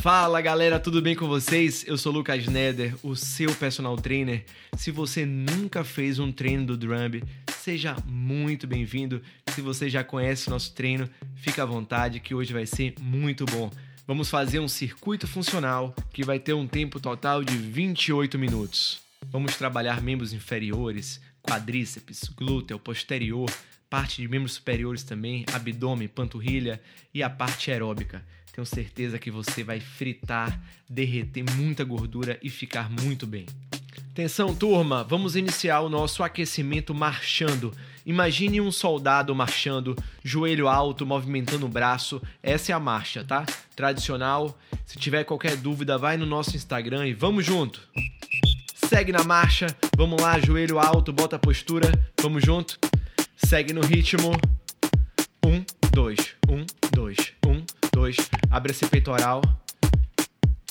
Fala galera, tudo bem com vocês? Eu sou Lucas Neder, o seu personal trainer. Se você nunca fez um treino do Drumb, seja muito bem-vindo. Se você já conhece o nosso treino, fica à vontade que hoje vai ser muito bom. Vamos fazer um circuito funcional que vai ter um tempo total de 28 minutos. Vamos trabalhar membros inferiores, quadríceps, glúteo, posterior, parte de membros superiores também, abdômen, panturrilha e a parte aeróbica. Tenho certeza que você vai fritar, derreter muita gordura e ficar muito bem. Atenção, turma, vamos iniciar o nosso aquecimento marchando. Imagine um soldado marchando, joelho alto, movimentando o braço. Essa é a marcha, tá? Tradicional. Se tiver qualquer dúvida, vai no nosso Instagram e vamos junto. Segue na marcha, vamos lá, joelho alto, bota a postura, vamos junto. Segue no ritmo. Um, dois, um, dois, um, dois. Abre esse peitoral.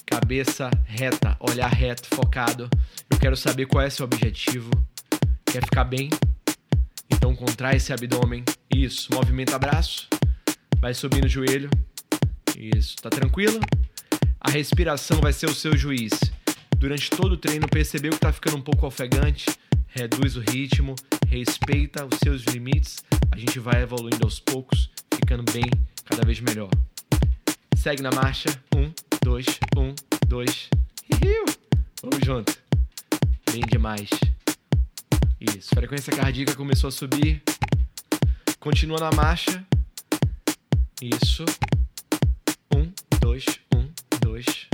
Cabeça reta, olhar reto, focado. Eu quero saber qual é seu objetivo. Quer ficar bem? Então contrai esse abdômen. Isso. Movimenta braço. Vai subindo o joelho. Isso. Tá tranquilo? A respiração vai ser o seu juiz. Durante todo o treino, percebeu que tá ficando um pouco ofegante? Reduz o ritmo, respeita os seus limites. A gente vai evoluindo aos poucos, ficando bem, cada vez melhor. Segue na marcha. Um, dois, um, dois. Hiu. Vamos junto. Bem demais. Isso. Frequência cardíaca começou a subir. Continua na marcha. Isso. Um, dois, um, dois.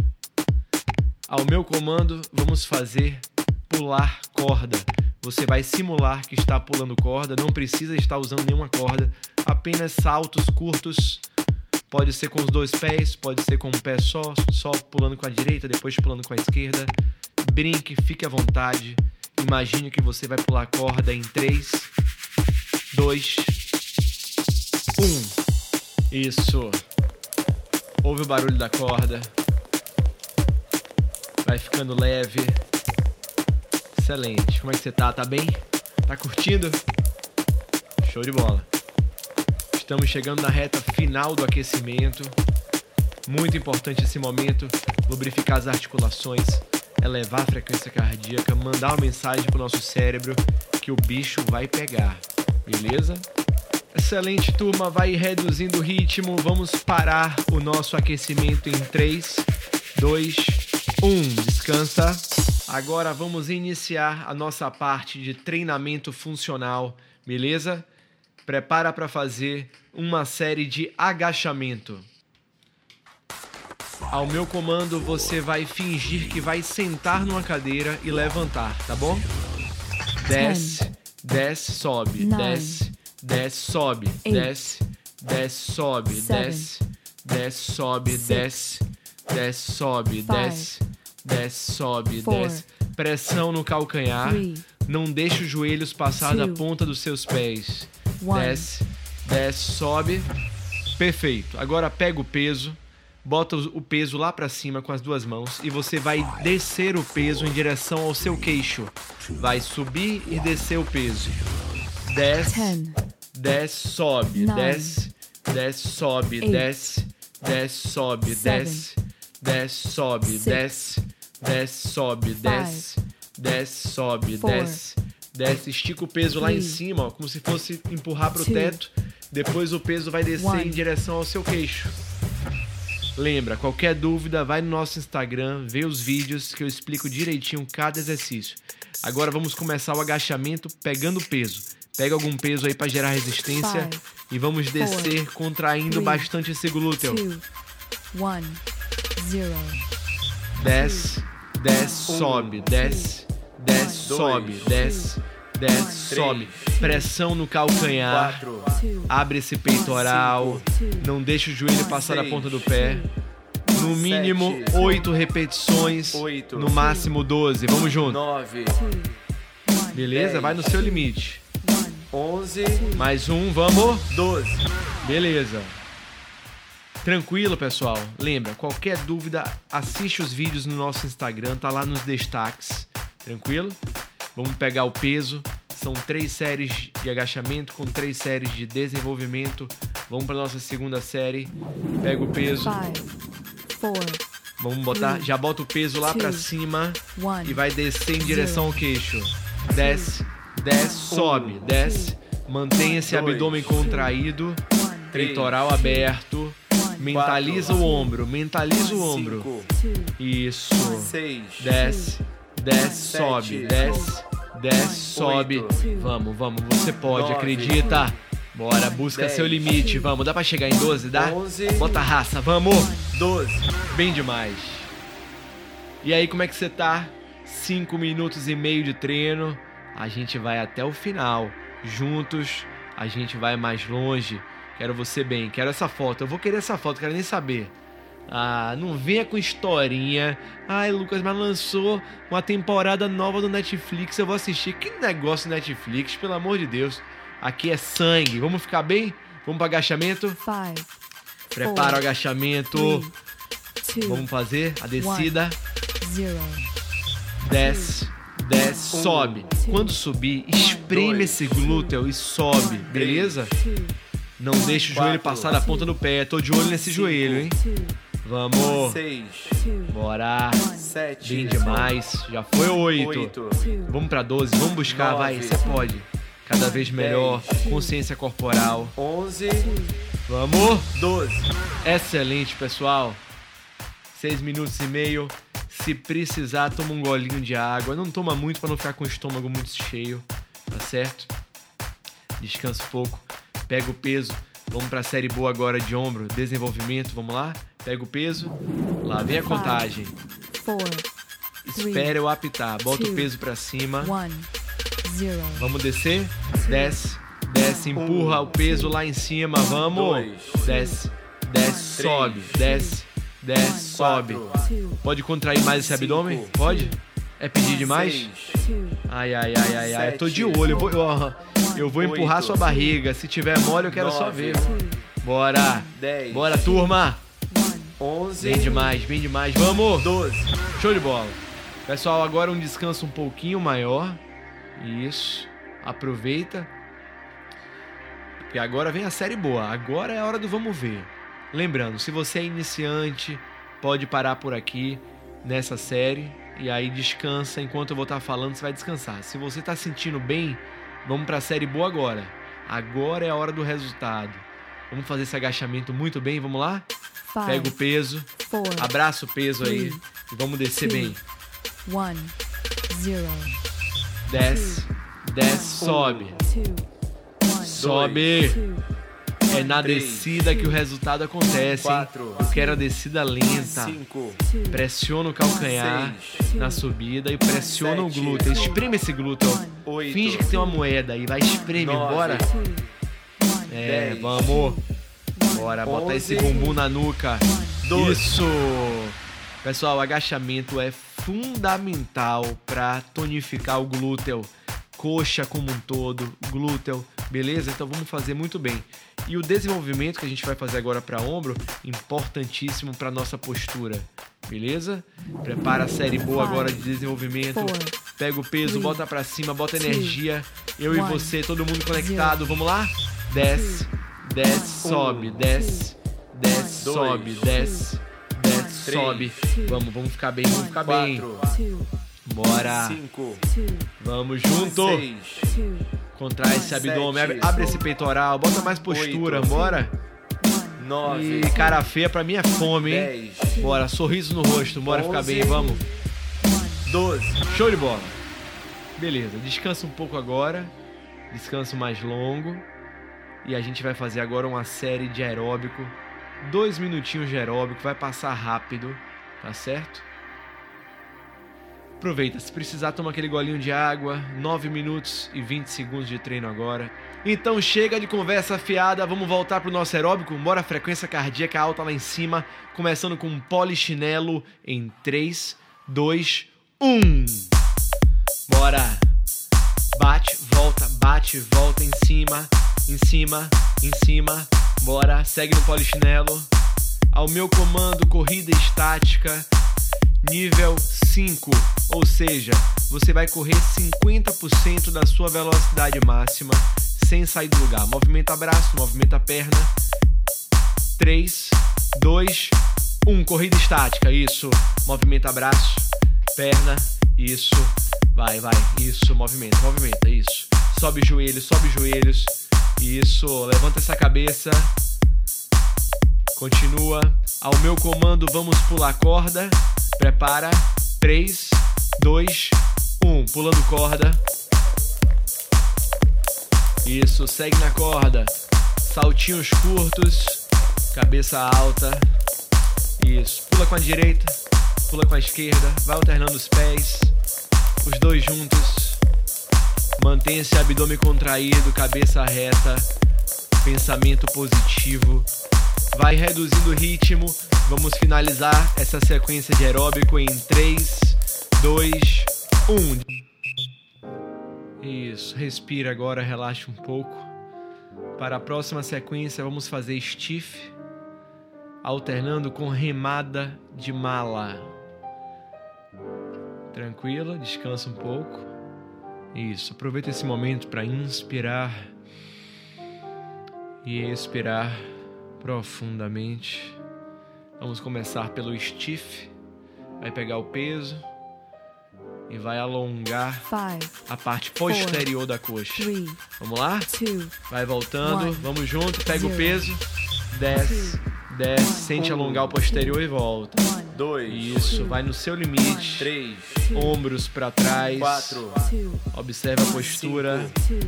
Ao meu comando, vamos fazer pular corda. Você vai simular que está pulando corda, não precisa estar usando nenhuma corda, apenas saltos curtos Pode ser com os dois pés, pode ser com um pé só, só pulando com a direita, depois pulando com a esquerda. Brinque, fique à vontade. Imagine que você vai pular a corda em 3, 2, 1. Isso. Ouve o barulho da corda. Vai ficando leve. Excelente. Como é que você tá? Tá bem? Tá curtindo? Show de bola. Estamos chegando na reta final do aquecimento. Muito importante esse momento, lubrificar as articulações, elevar a frequência cardíaca, mandar uma mensagem para o nosso cérebro que o bicho vai pegar. Beleza? Excelente, turma. Vai reduzindo o ritmo. Vamos parar o nosso aquecimento em 3, 2, 1. Descansa. Agora vamos iniciar a nossa parte de treinamento funcional, beleza? Prepara para fazer uma série de agachamento. Ao meu comando, você vai fingir que vai sentar numa cadeira e levantar, tá bom? Desce, desce, sobe, desce, desce, sobe, desce, desce, sobe, desce, desce, sobe, desce, desce, sobe, desce, desce, sobe, desce. Pressão no calcanhar. Não deixe os joelhos passar da ponta dos seus pés. Desce, desce, sobe. Perfeito. Agora pega o peso, bota o peso lá para cima com as duas mãos e você vai descer o peso em direção ao seu queixo. Vai subir e descer o peso. Desce, desce, sobe, desce, desce, sobe, desce, desce, sobe, desce, desce, sobe, desce, desce, sobe, desce, desce, sobe, desce Desce, estica o peso lá em cima, ó, como se fosse empurrar para o teto. Depois o peso vai descer em direção ao seu queixo. Lembra, qualquer dúvida, vai no nosso Instagram, vê os vídeos que eu explico direitinho cada exercício. Agora vamos começar o agachamento pegando peso. Pega algum peso aí para gerar resistência e vamos descer contraindo bastante esse glúteo. Desce, desce, sobe, desce, desce, sobe, desce, desce, sobe. Pressão no calcanhar. Abre esse peitoral. Não deixa o joelho passar da ponta do pé. No mínimo oito repetições. No máximo 12. Vamos junto. Beleza? Vai no seu limite. 11. Mais um, vamos. 12. Beleza. Tranquilo, pessoal. Lembra, qualquer dúvida, assiste os vídeos no nosso Instagram, tá lá nos destaques. Tranquilo? Vamos pegar o peso. São três séries de agachamento com três séries de desenvolvimento. Vamos para nossa segunda série. Pega o peso. Five, four, Vamos botar, já bota o peso lá pra cima e vai descer em direção ao queixo. Desce, desce, sobe, desce. Mantenha esse abdômen contraído, peitoral aberto. Mentaliza o ombro, mentaliza o ombro. Isso. Desce, desce, sobe, desce, desce, sobe. Vamos, vamos, você pode, acredita. Bora, busca seu limite. Vamos, dá pra chegar em 12, dá? Bota a raça, vamos. 12. Bem demais. E aí, como é que você tá? 5 minutos e meio de treino. A gente vai até o final. Juntos, a gente vai mais longe. Quero você bem, quero essa foto. Eu vou querer essa foto, quero nem saber. Ah, não venha com historinha. Ai, Lucas, mas lançou uma temporada nova do Netflix. Eu vou assistir. Que negócio Netflix, pelo amor de Deus. Aqui é sangue. Vamos ficar bem? Vamos para agachamento? Five, Prepara four, o agachamento. Three, two, Vamos fazer a descida. One, desce, desce, um, sobe. Quando subir, espreme dois, esse glúteo e sobe, beleza? Não deixe o joelho passar da ponta do pé. Tô de olho nesse joelho, hein? Vamos. Seis. Bora. Sete. Bem demais. Já foi oito. Vamos pra doze. Vamos buscar, vai. Você pode. Cada vez melhor. Consciência corporal. 11. Vamos. 12. Excelente, pessoal. 6 minutos e meio. Se precisar, toma um golinho de água. Não toma muito para não ficar com o estômago muito cheio, tá certo? Descansa um pouco. Pega o peso. Vamos para a série boa agora de ombro, desenvolvimento. Vamos lá? Pega o peso. Lá vem a contagem. Espera eu apitar. Bota o peso para cima. Zero. Vamos descer? Desce, desce, empurra o peso lá em cima, vamos. Desce, desce, sobe, desce, desce, sobe. Pode contrair mais esse abdômen? Pode? É pedir demais? Ai, ai, ai, ai, ai. Eu tô de olho. Eu vou, eu, eu vou empurrar sua barriga. Se tiver mole, eu quero só ver. Bora. Bora, turma. 11. Bem demais, bem demais. Vamos. 12. Show de bola. Pessoal, agora um descanso um pouquinho maior. Isso. Aproveita. Porque agora vem a série boa. Agora é a hora do vamos ver. Lembrando, se você é iniciante, pode parar por aqui nessa série e aí descansa enquanto eu vou estar falando, você vai descansar. Se você está sentindo bem, vamos para a série boa agora. Agora é a hora do resultado. Vamos fazer esse agachamento muito bem, vamos lá? Five, Pega o peso, four, abraça o peso three, aí e vamos descer two, bem. One, zero desce, desce, sobe. Sobe. É na descida que o resultado acontece. Hein? Eu quero a descida lenta. Pressiona o calcanhar na subida e pressiona o glúteo. Espreme esse glúteo. Finge que tem uma moeda e vai espreme. Bora. É, vamos. Bora, bota esse bumbum na nuca. Isso. Pessoal, agachamento é fundamental para tonificar o glúteo, coxa como um todo, glúteo, beleza? Então vamos fazer muito bem. E o desenvolvimento que a gente vai fazer agora para ombro, importantíssimo para nossa postura, beleza? Prepara a série boa agora de desenvolvimento. Pega o peso, bota para cima, bota energia. Eu e você, todo mundo conectado. Vamos lá? Desce, desce, sobe, desce, desce, sobe, desce Três, sobe. Vamos, vamos ficar bem, vamos ficar bem. Bora. Cinco, vamos junto. Seis, Contrai esse abdômen, abre, abre, esse peitoral, bota mais postura, oito, bora. Nove, e cara feia pra mim é fome, hein? Dez, bora, sorriso no rosto, bora ficar bem, vamos. Doze. Show de bola. Beleza, descansa um pouco agora. Descanso mais longo. E a gente vai fazer agora uma série de aeróbico dois minutinhos de aeróbico, vai passar rápido, tá certo? Aproveita, se precisar, toma aquele golinho de água. 9 minutos e 20 segundos de treino agora. Então chega de conversa fiada, vamos voltar pro nosso aeróbico. Bora, frequência cardíaca alta lá em cima. Começando com um polichinelo em 3, 2, 1. Bora! Bate, volta, bate, volta em cima, em cima, em cima. Bora, segue no polichinelo. Ao meu comando, corrida estática, nível 5. Ou seja, você vai correr 50% da sua velocidade máxima sem sair do lugar. Movimenta braço, movimenta perna. 3, 2, Um, corrida estática, isso. Movimenta braço, perna, isso. Vai, vai, isso. Movimenta, movimenta, isso. Sobe joelhos, sobe joelhos. Isso. Levanta essa cabeça. Continua. Ao meu comando, vamos pular corda. Prepara. 3, 2, 1. Pulando corda. Isso, segue na corda. Saltinhos curtos. Cabeça alta. Isso. Pula com a direita. Pula com a esquerda. Vai alternando os pés. Os dois juntos. Mantenha esse abdômen contraído, cabeça reta. Pensamento positivo. Vai reduzindo o ritmo. Vamos finalizar essa sequência de aeróbico em 3, 2, 1. Isso, respira agora, relaxa um pouco. Para a próxima sequência, vamos fazer stiff, alternando com remada de mala. Tranquilo, descansa um pouco. Isso, aproveita esse momento para inspirar e expirar profundamente. Vamos começar pelo stiff. Vai pegar o peso e vai alongar Five, a parte posterior da coxa. three, Vamos lá? two, Vai voltando, One. vamos junto, pega o Zero. peso, desce, desce, sente alongar o posterior e volta. one, dois, Isso, vai no seu limite, três, ombros para trás, quatro, two, observa a postura. two,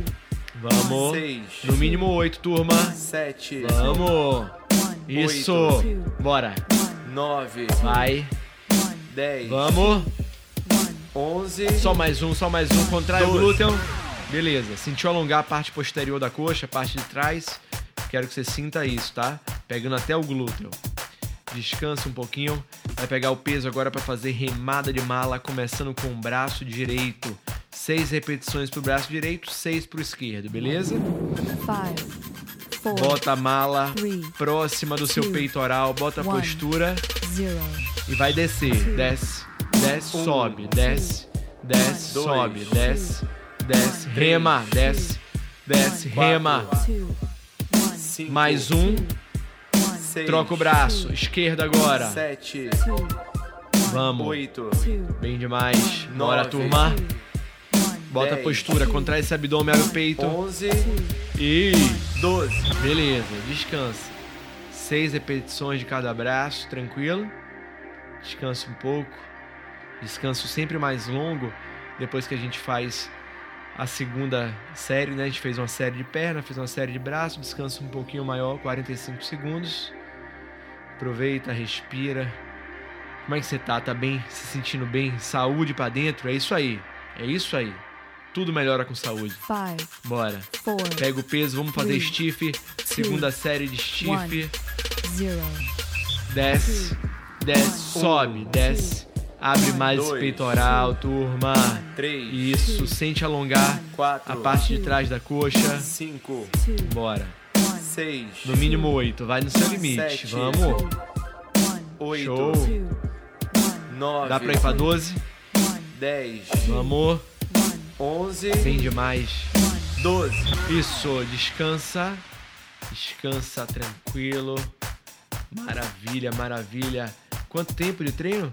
Vamos, seis, no mínimo oito, turma. sete, Vamos, isso, Oito. bora, nove, vai, dez, vamos. onze, Só mais um, só mais um. Contrai o glúteo. Beleza. Sentiu alongar a parte posterior da coxa, a parte de trás. Quero que você sinta isso, tá? Pegando até o glúteo. Descansa um pouquinho. Vai pegar o peso agora para fazer remada de mala, começando com o braço direito. Seis repetições pro braço direito, seis pro esquerdo, beleza? Five, four, Bota a mala three, próxima do seu two, peitoral, bota a one. postura zero. e vai descer. Desce, desce, sobe, desce, desce, Dois. sobe, desce, desce, rema, desce, desce, Quatro. rema. Two, one, cinco, Mais um, one, seis, troca o braço, esquerda agora. sete, two, Vamos, oito, two, bem demais. Bora, turma. Bota a Dez. postura, contrai esse abdômen, abre o peito. onze, E doze, beleza, descansa. Seis repetições de cada braço, tranquilo. Descansa um pouco. Descanso sempre mais longo depois que a gente faz a segunda série, né? A gente fez uma série de perna, fez uma série de braço, descansa um pouquinho maior, 45 segundos. Aproveita, respira. Como é que você tá? Tá bem? Se sentindo bem? Saúde pra dentro? É isso aí. É isso aí. Tudo melhora com saúde. five, Bora. four, Pega o peso, vamos fazer Three, stiff. Segunda série de stiff. one. zero. Desce, desce, sobe, desce. Abre mais esse dois, peitoral, turma. três, Isso, sente alongar quatro, a parte de trás da coxa. cinco, Two, Bora. one, seis, No mínimo oito, vai no seu limite. Sete. Vamos. one, oito, Show. two, one, nove, Dá pra ir pra 12? one, dez, Vamos. One, onze, Bem demais. one. doze, Isso, descansa. Descansa tranquilo. Maravilha, maravilha. Quanto tempo de treino?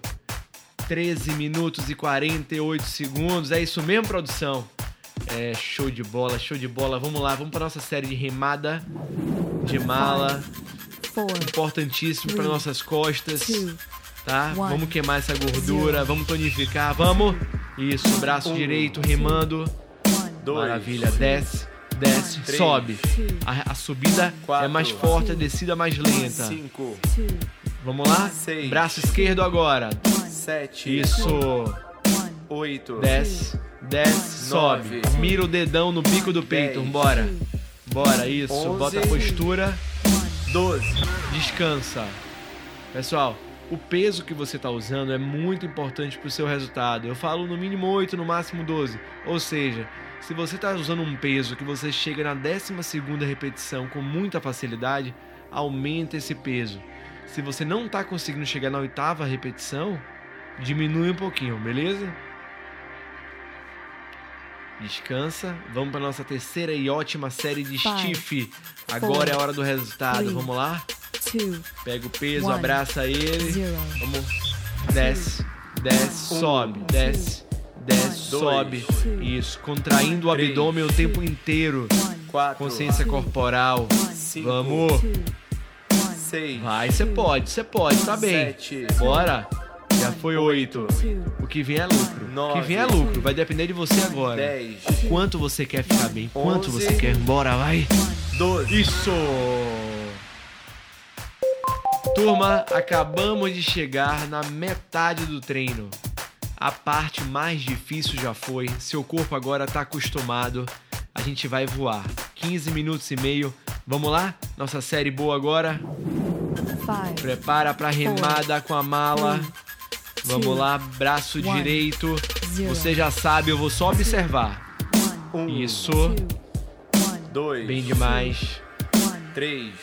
13 minutos e 48 segundos. É isso mesmo, produção? É show de bola, show de bola. Vamos lá, vamos para nossa série de remada de mala. Four, Importantíssimo para nossas costas, two, tá? one, Vamos queimar essa gordura, zero. vamos tonificar, vamos. Isso, braço direito remando. dois, Maravilha, desce, desce, Três. sobe. A, a subida Quatro. é mais forte, a descida mais lenta. cinco, Vamos lá? Seis. Braço esquerdo agora. sete, Isso. oito, Desce, desce, sobe. Mira o dedão no bico do peito. Dez. Bora. Bora, isso. Onze. Bota a postura. doze, Descansa. Pessoal, o peso que você está usando é muito importante para o seu resultado. Eu falo no mínimo 8, no máximo 12. Ou seja, se você está usando um peso que você chega na 12 repetição com muita facilidade, aumenta esse peso. Se você não está conseguindo chegar na oitava repetição, diminui um pouquinho, beleza? Descansa. Vamos para nossa terceira e ótima série de Five, stiff. Agora é a hora do resultado. three, Vamos lá? Two, Pega o peso, One. abraça ele. zero. Vamos. Desce, desce, Um. sobe, desce, desce, Dois. sobe. Isso, contraindo o abdômen o tempo inteiro. One, quatro, Consciência corporal. cinco, Vamos. two, one, seis, Vai, você pode, você pode, tá bem. sete, Bora. Já foi oito. two, O que vem é lucro. O que Nove. vem é lucro. Vai depender de você agora. dez, Quanto você quer ficar bem? Quanto Onze. você quer? Bora, vai. doze. Isso! Turma, acabamos de chegar na metade do treino. A parte mais difícil já foi, seu corpo agora está acostumado. A gente vai voar. 15 minutos e meio. Vamos lá? Nossa série boa agora. Five, Prepara para remada com a mala. Three, Vamos two, lá, braço one, direito. Zero, Você já sabe, eu vou só observar. Two, one, Isso. Two, one, Dois. Bem demais. Three. 3.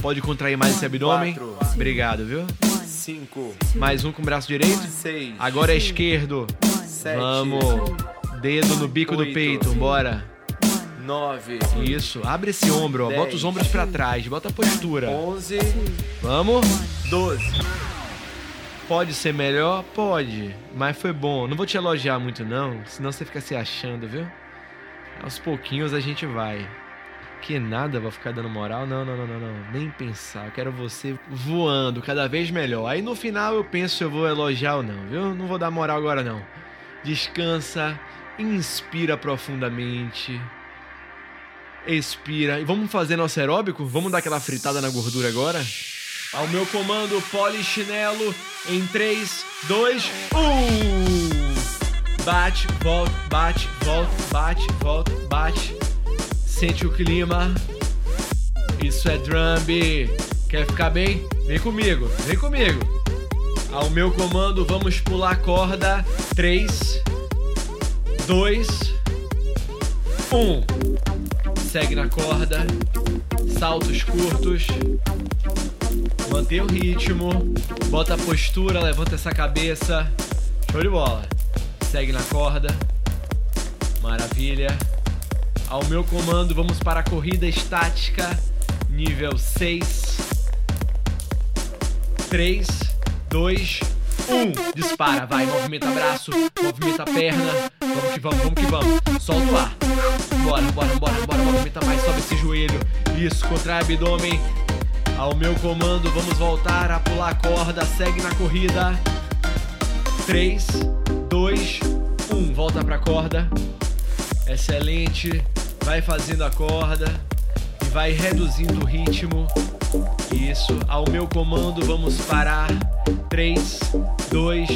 Pode contrair mais esse abdômen. Obrigado, viu? 5. Mais um com o braço direito. 6. Agora é esquerdo. 7. Vamos. Dedo no bico do peito, bora. 9. Isso, abre esse ombro, ó. bota os ombros para trás, bota a postura. 11. Vamos. 12. Pode ser melhor? Pode, mas foi bom. Não vou te elogiar muito não, senão você fica se achando, viu? Aos pouquinhos a gente vai. Que nada, vou ficar dando moral? Não, não, não, não, não. Nem pensar. Eu quero você voando cada vez melhor. Aí no final eu penso se eu vou elogiar ou não, viu? Não vou dar moral agora, não. Descansa. Inspira profundamente. Expira. E vamos fazer nosso aeróbico? Vamos dar aquela fritada na gordura agora? Ao meu comando, polichinelo em 3, 2, 1. Bate, volta, bate, volta, bate, volta, bate. Sente o clima. Isso é drum. Quer ficar bem? Vem comigo, vem comigo. Ao meu comando, vamos pular a corda. 3, 2, 1. Segue na corda. Saltos curtos. Mantenha o ritmo. Bota a postura, levanta essa cabeça. Show de bola. Segue na corda. Maravilha. Ao meu comando, vamos para a corrida estática. Nível 6. 3, 2, 1. Dispara, vai. Movimenta braço, movimenta perna. Vamos que vamos, vamos que vamos. Solta o ar. Bora, bora, bora, bora. Movimenta mais, sobe esse joelho. Isso, contrai abdômen. Ao meu comando, vamos voltar a pular a corda. Segue na corrida. 3, 2, 1. Volta pra corda. Excelente. Vai fazendo a corda e vai reduzindo o ritmo. Isso. Ao meu comando, vamos parar. 3, 2,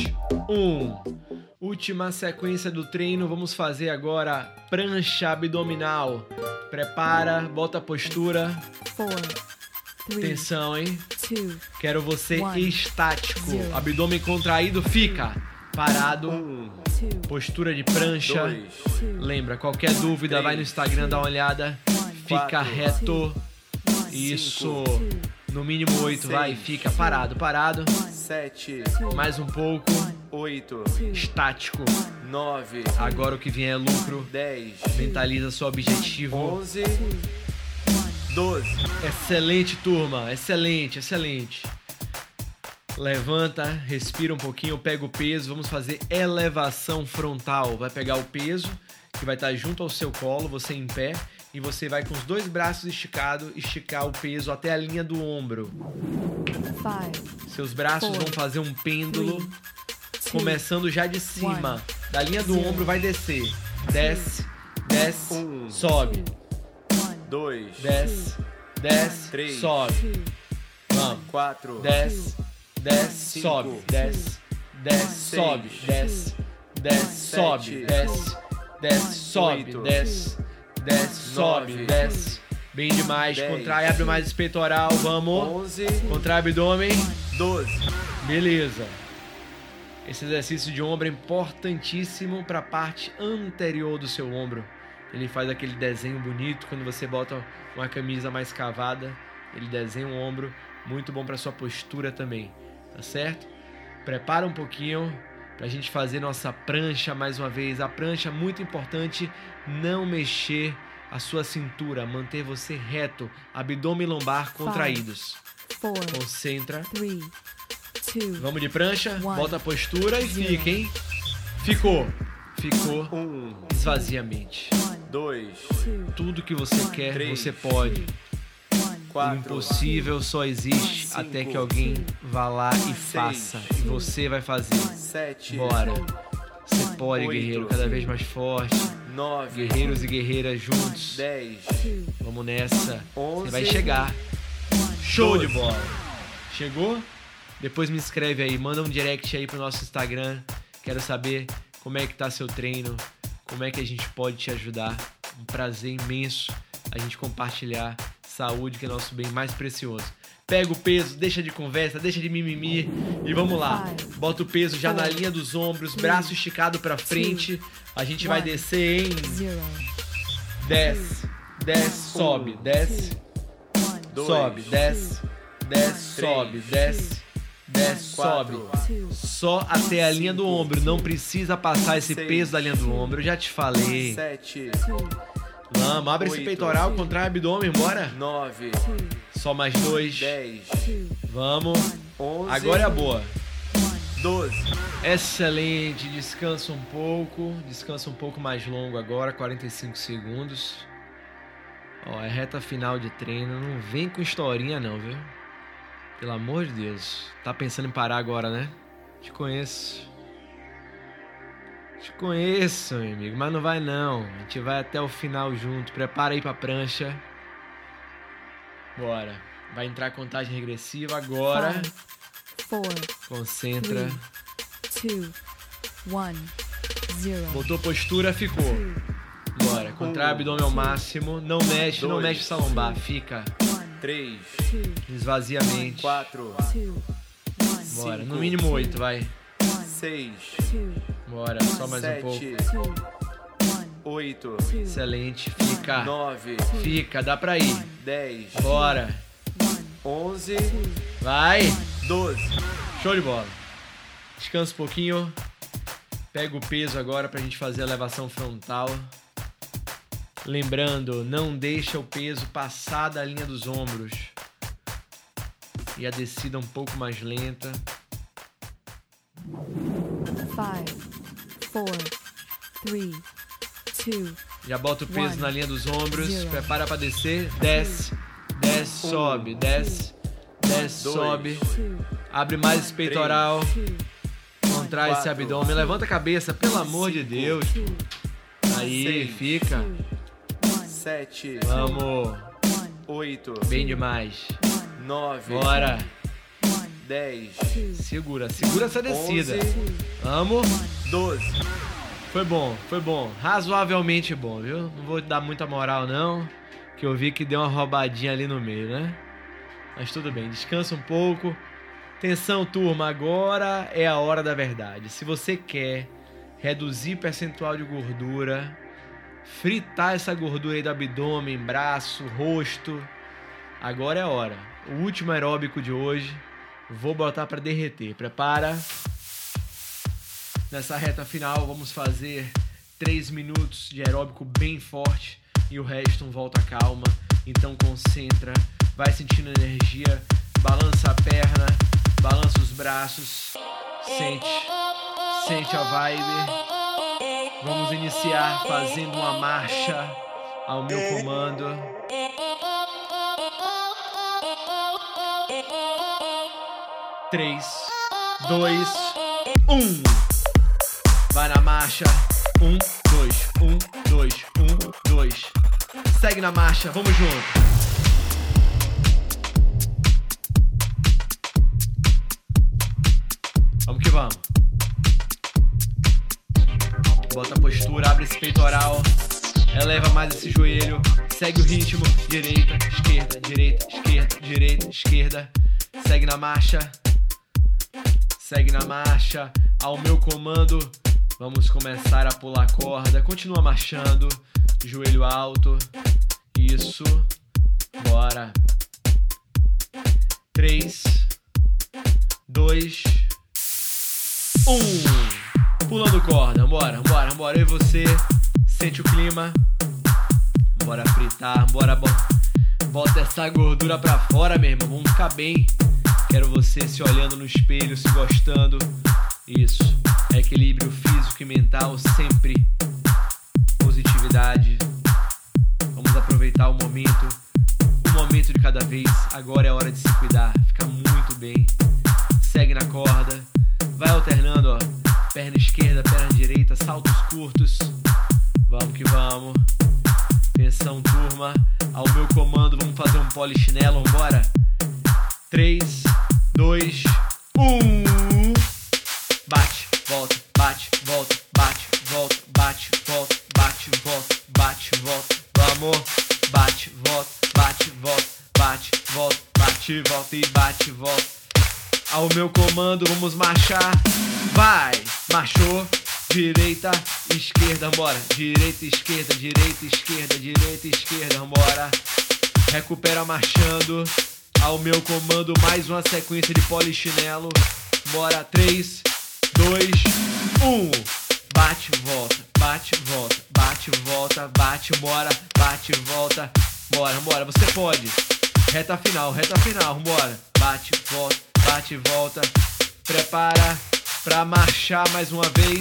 1. Última sequência do treino, vamos fazer agora prancha abdominal. Prepara, bota a postura. four, three, Atenção, hein? two, Quero você One. estático. Zero. Abdômen contraído, fica. Parado. Um, Postura de prancha. dois, Lembra, qualquer dúvida, vai no Instagram, dá uma olhada. Fica Quatro. reto. Isso. No mínimo oito, vai. Fica parado, parado. sete, Mais um pouco. oito, Estático. nove, Agora o que vier é lucro. dez, Mentaliza seu objetivo. onze, doze. Excelente, turma. Excelente, excelente. Levanta, respira um pouquinho, pega o peso. Vamos fazer elevação frontal. Vai pegar o peso que vai estar junto ao seu colo, você em pé, e você vai com os dois braços esticados esticar o peso até a linha do ombro. five, Seus braços Four. vão fazer um pêndulo, two, começando já de cima. One. Da linha do Zero. ombro vai descer. Desce, desce, Um. sobe, two, one, dois, desce, desce, Três. sobe. two, Vamos. quatro, Desce, desce, sobe, desce, desce, sobe, desce, desce, sobe, desce, desce, sobe, desce, desce, sobe, desce. Bem demais, contrai, abre mais esse peitoral, vamos. onze, Contrai abdômen. doze. Beleza. Esse exercício de ombro é importantíssimo para a parte anterior do seu ombro. Ele faz aquele desenho bonito quando você bota uma camisa mais cavada. Ele desenha o ombro, muito bom para sua postura também, tá certo? Prepara um pouquinho para a gente fazer nossa prancha mais uma vez. A prancha muito importante, não mexer a sua cintura, manter você reto, abdômen e lombar contraídos. four, Concentra. three, two, Vamos de prancha, One. volta a postura e Zero. fica, hein? Ficou. Ficou. Um, Esvazia a mente. dois, Tudo que você quer, Três. você pode. O impossível só existe Cinco. até que alguém vá lá e faça. E você vai fazer. sete, Bora. Você pode, Oito. guerreiro, cada vez mais forte. nove, Guerreiros e guerreiras juntos. dez, Vamos nessa. Você onze, vai chegar. Show de bola. Chegou? Depois me inscreve aí, manda um direct aí pro nosso Instagram. Quero saber como é que tá seu treino, como é que a gente pode te ajudar. Um prazer imenso a gente compartilhar saúde, que é nosso bem mais precioso. Pega o peso, deixa de conversa, deixa de mimimi e vamos lá. Bota o peso já na linha dos ombros, braço esticado pra frente. A gente vai descer em Zero, 10, 10, sobe, 10, one, Dois. sobe, desce, desce, sobe, desce, desce, sobe. Só até a linha do ombro, não precisa passar esse peso da linha do ombro. Eu já te falei. sete, two, Vamos, abre esse Oito. peitoral, contrai o abdômen, bora. nove, Só mais dois. dez, Vamos. onze, Agora é a boa. doze, Excelente, descansa um pouco. Descansa um pouco mais longo agora, 45 segundos. Ó, é reta final de treino. Não vem com historinha, não, viu? Pelo amor de Deus. Tá pensando em parar agora, né? Te conheço. Te conheço, meu amigo, mas não vai não. A gente vai até o final junto. Prepara aí pra prancha. Bora. Vai entrar a contagem regressiva agora. Five, four, Concentra. two, one, zero. Botou postura, ficou. Two, Bora, contrai o abdômen ao máximo. Não mexe, não Dois. mexe essa lombar. Fica. one, três, two, Esvazia a mente. quatro, two, one, Bora, no mínimo oito, vai. one, seis, two, Bora, só mais um sete, pouco. two, one, oito, two, Excelente, fica. nove, Fica, dá pra ir. dez, Bora. onze, Vai. doze. Show de bola. Descansa um pouquinho. Pega o peso agora pra gente fazer a elevação frontal. Lembrando, não deixa o peso passar da linha dos ombros. E a descida um pouco mais lenta. five, four, three, two, Já bota o peso One. na linha dos ombros. Zero. Prepara pra descer. Desce. Desce, sobe. Desce. Desce, Dois. sobe. two, Abre mais esse peitoral. two, Contrai esse abdômen. Levanta a cabeça, pelo amor de Deus. two, Aí, Seis. fica. one, Sete, Vamos. oito, Bem demais. nove, Bora. one, dez, two, Segura, segura essa descida. Vamos. Doze. Foi bom, foi bom. Razoavelmente bom, viu? Não vou dar muita moral, não. Que eu vi que deu uma roubadinha ali no meio, né? Mas tudo bem, descansa um pouco. Atenção, turma, agora é a hora da verdade. Se você quer reduzir percentual de gordura, fritar essa gordura aí do abdômen, braço, rosto, agora é a hora. O último aeróbico de hoje, vou botar para derreter. Prepara. Nessa reta final, vamos fazer 3 minutos de aeróbico bem forte e o resto um volta calma. Então concentra, vai sentindo energia, balança a perna, balança os braços, sente, sente a vibe. Vamos iniciar fazendo uma marcha ao meu comando. Três, dois, um. Vai na marcha. Um, dois, um, dois, um, dois. Segue na marcha, vamos junto. Vamos que vamos. Bota a postura, abre esse peitoral. Eleva mais esse joelho. Segue o ritmo. Direita, esquerda, direita, esquerda, direita, esquerda. Segue na marcha. Segue na marcha. Ao meu comando, vamos começar a pular corda. Continua marchando. Joelho alto. Isso. Bora. Três, dois, um. Pulando corda. Bora, bora, bora. E você. Sente o clima. Bora fritar. Bora bo- Bota essa gordura pra fora, meu irmão. Vamos ficar bem. Quero você se olhando no espelho, se gostando. Isso. Equilíbrio físico e mental sempre. Positividade. Vamos aproveitar o momento. Um momento de cada vez. Agora é hora de se cuidar. Fica muito bem. Segue na corda. Vai alternando, ó. Perna esquerda, perna direita, saltos curtos. Vamos que vamos. Atenção, turma. Ao meu comando, vamos fazer um polichinelo. Vambora. 3, esquerda, bora. Direita, esquerda, direita, esquerda, direita, esquerda, bora. Recupera marchando. Ao meu comando, mais uma sequência de polichinelo. Bora, 3, 2, 1. Bate, volta, bate, volta, bate, volta, bate, bora, bate, volta. Bora, bora, você pode. Reta final, reta final, bora. Bate, volta, bate, volta. Prepara pra marchar mais uma vez.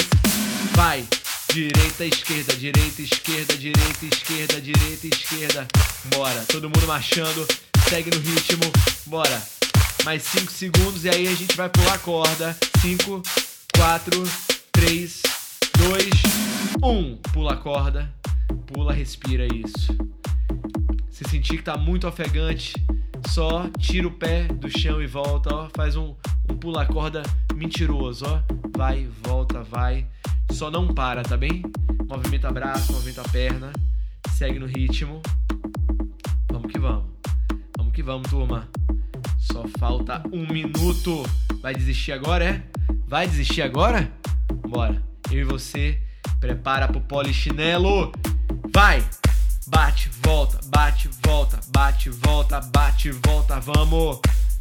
Vai. Direita, esquerda, direita, esquerda, direita, esquerda, direita, esquerda. Bora. Todo mundo marchando. Segue no ritmo. Bora. Mais 5 segundos e aí a gente vai pular a corda. 5, 4, 3, 2, 1. Pula a corda. Pula, respira isso. Se sentir que tá muito ofegante, só tira o pé do chão e volta, ó. Faz um, um pula corda mentiroso, ó. Vai, volta, vai. Só não para, tá bem? Movimenta braço, movimenta perna. Segue no ritmo. Vamos que vamos. Vamos que vamos, turma. Só falta um minuto. Vai desistir agora, é? Vai desistir agora? Bora. Eu e você. Prepara pro polichinelo. Vai! Bate, volta, bate, volta, bate, volta, bate, volta, vamos!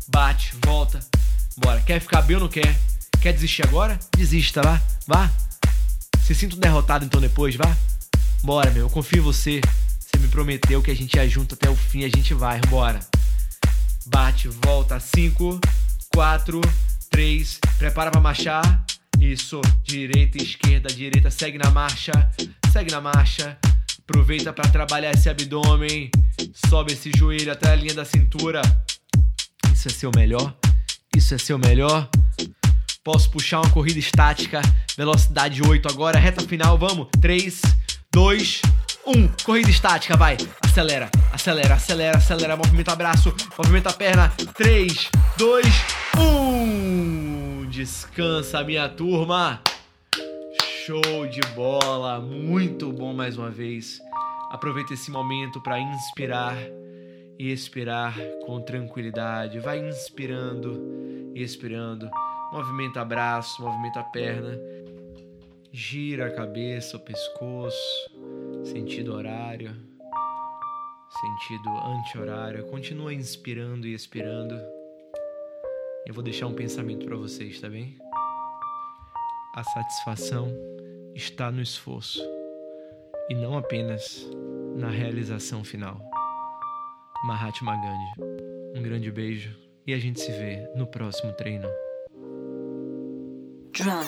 Bate, volta. Bora. Quer ficar bem ou não quer? Quer desistir agora? Desista, vá. Vá. Se sinta um derrotado então depois, vá. Bora, meu. Eu confio em você. Você me prometeu que a gente ia junto até o fim. A gente vai. Bora. Bate, volta. 5, 4, 3. Prepara pra marchar. Isso. Direita, esquerda, direita. Segue na marcha. Segue na marcha. Aproveita para trabalhar esse abdômen. Sobe esse joelho até a linha da cintura. Isso é seu melhor? Isso é seu melhor? Posso puxar uma corrida estática, velocidade 8 agora, reta final, vamos. 3, 2, 1. Corrida estática, vai. Acelera, acelera, acelera, acelera. Movimenta braço, movimenta perna. 3, 2, 1. Descansa, minha turma. Show de bola, muito bom mais uma vez. Aproveita esse momento para inspirar e expirar com tranquilidade. Vai inspirando e expirando. Movimenta braço, movimenta perna. Gira a cabeça, o pescoço, sentido horário, sentido anti-horário. Continua inspirando e expirando. Eu vou deixar um pensamento para vocês, tá bem? A satisfação está no esforço e não apenas na realização final. Mahatma Gandhi. Um grande beijo e a gente se vê no próximo treino. Drum,